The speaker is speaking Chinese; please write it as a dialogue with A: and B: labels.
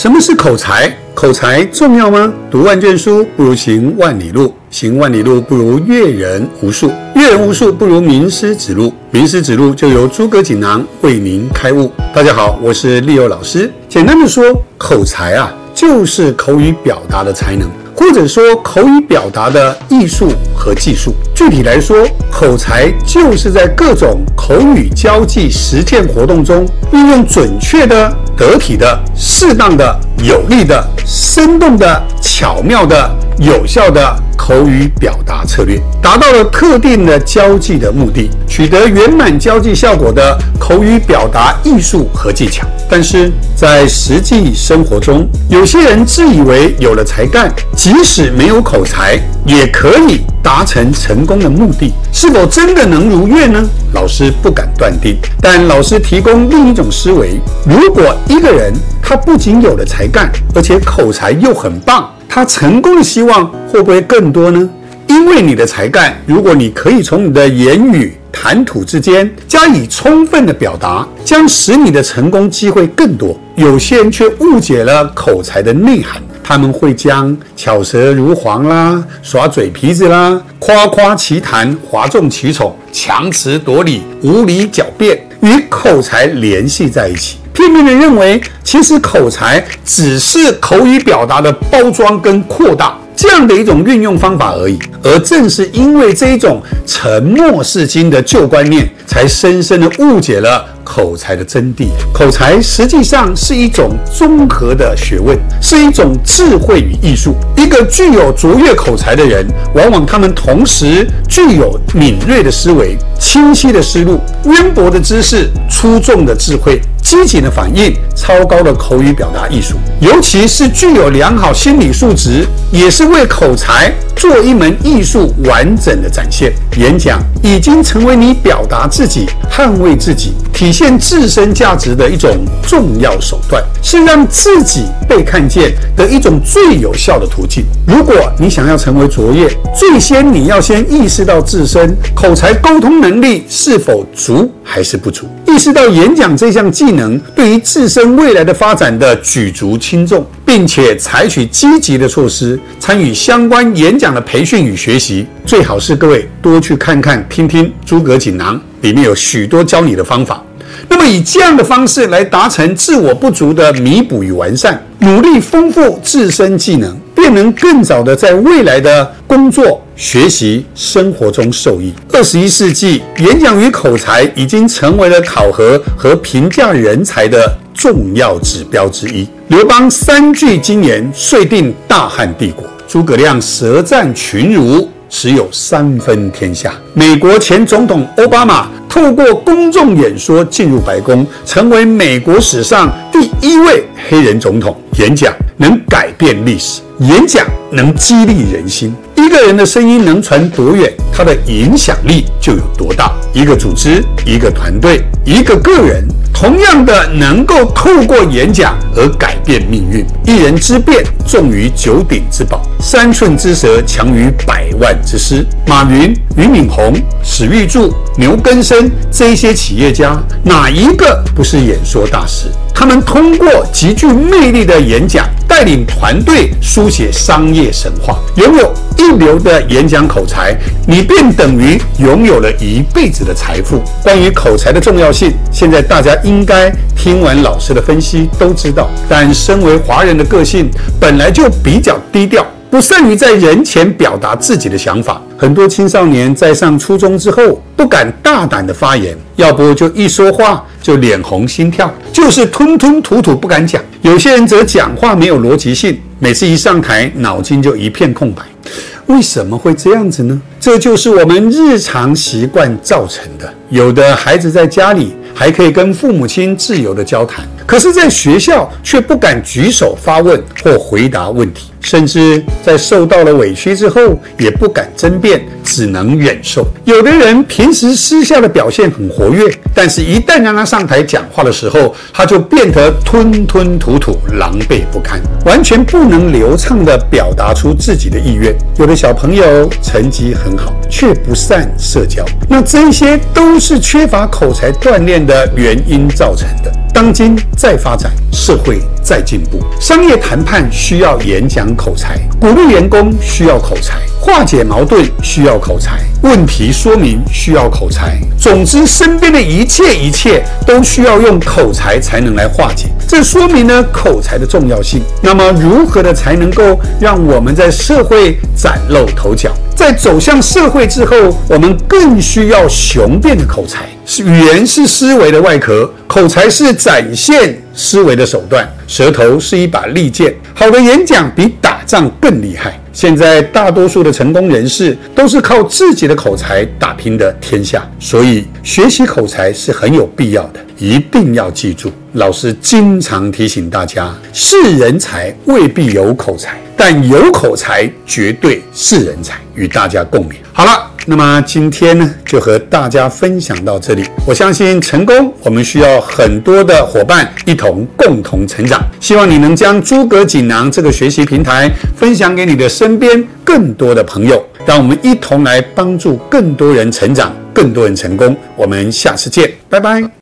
A: 什么是口才？口才重要吗？读万卷书不如行万里路，行万里路不如阅人无数，阅人无数不如名师指路，名师指路就由诸葛锦囊为您开悟。大家好，我是利友老师。简单的说，口才啊，就是口语表达的才能。或者说口语表达的艺术和技术，具体来说，口才就是在各种口语交际实践活动中，运用准确的、得体的、适当的、有力的、生动的、巧妙的、有效的口语表达策略，达到了特定的交际的目的，取得圆满交际效果的口语表达艺术和技巧。但是在实际生活中，有些人自以为有了才干，即使没有口才，也可以达成成功的目的。是否真的能如愿呢？老师不敢断定。但老师提供另一种思维：如果一个人他不仅有了才干，而且口才又很棒，他成功的希望会不会更多呢？因为你的才干，如果你可以从你的言语。谈吐之间加以充分的表达，将使你的成功机会更多。有些人却误解了口才的内涵，他们会将巧舌如簧啦、耍嘴皮子啦、夸夸其谈、哗众取宠、强词夺理、无理狡辩与口才联系在一起，片面的认为其实口才只是口语表达的包装跟扩大。这样的一种运用方法而已，而正是因为这一种沉默是金的旧观念，才深深的误解了口才的真谛。口才实际上是一种综合的学问，是一种智慧与艺术。一个具有卓越口才的人，往往他们同时具有敏锐的思维、清晰的思路、渊博的知识、出众的智慧。积极的反应，超高的口语表达艺术，尤其是具有良好心理素质，也是为口才做一门艺术完整的展现。演讲已经成为你表达自己、捍卫自己、体现自身价值的一种重要手段，是让自己被看见的一种最有效的途径。如果你想要成为卓越，最先你要先意识到自身口才沟通能力是否足还是不足，意识到演讲这项技能。对于自身未来的发展的举足轻重，并且采取积极的措施，参与相关演讲的培训与学习，最好是各位多去看看、听听诸葛锦囊，里面有许多教你的方法。那么以这样的方式来达成自我不足的弥补与完善，努力丰富自身技能，便能更早的在未来的工作。学习生活中受益。二十一世纪，演讲与口才已经成为了考核和评价人才的重要指标之一。刘邦三句金言，遂定大汉帝国；诸葛亮舌战群儒，持有三分天下。美国前总统奥巴马透过公众演说进入白宫，成为美国史上第一位黑人总统。演讲能改变历史，演讲能激励人心。一个人的声音能传多远，他的影响力就有多大。一个组织、一个团队、一个个人，同样的能够透过演讲而改变命运。一人之辩重于九鼎之宝，三寸之舌强于百万之师。马云、俞敏洪、史玉柱、牛根生这些企业家，哪一个不是演说大师？他们通过极具魅力的演讲，带领团队书写商业神话，拥有一流的演讲口才，你便等于拥有了一辈子的财富。关于口才的重要性，现在大家应该听完老师的分析都知道。但身为华人的个性本来就比较低调。不善于在人前表达自己的想法，很多青少年在上初中之后不敢大胆的发言，要不就一说话就脸红心跳，就是吞吞吐吐不敢讲。有些人则讲话没有逻辑性，每次一上台脑筋就一片空白。为什么会这样子呢？这就是我们日常习惯造成的。有的孩子在家里还可以跟父母亲自由的交谈。可是，在学校却不敢举手发问或回答问题，甚至在受到了委屈之后，也不敢争辩，只能忍受。有的人平时私下的表现很活跃，但是一旦让他上台讲话的时候，他就变得吞吞吐吐、狼狈不堪，完全不能流畅地表达出自己的意愿。有的小朋友成绩很好，却不善社交，那这些都是缺乏口才锻炼的原因造成的。当今在发展，社会在进步，商业谈判需要演讲口才，鼓励员工需要口才，化解矛盾需要口才，问题说明需要口才。总之，身边的一切一切都需要用口才才能来化解。这说明呢口才的重要性。那么，如何的才能够让我们在社会崭露头角？在走向社会之后，我们更需要雄辩的口才。语言是思维的外壳，口才是展现思维的手段。舌头是一把利剑，好的演讲比打仗更厉害。现在大多数的成功人士都是靠自己的口才打拼的天下，所以学习口才是很有必要的。一定要记住，老师经常提醒大家：是人才未必有口才，但有口才绝对是人才。与大家共勉。好了。那么今天呢，就和大家分享到这里。我相信成功，我们需要很多的伙伴一同共同成长。希望你能将诸葛锦囊这个学习平台分享给你的身边更多的朋友，让我们一同来帮助更多人成长，更多人成功。我们下次见，拜拜。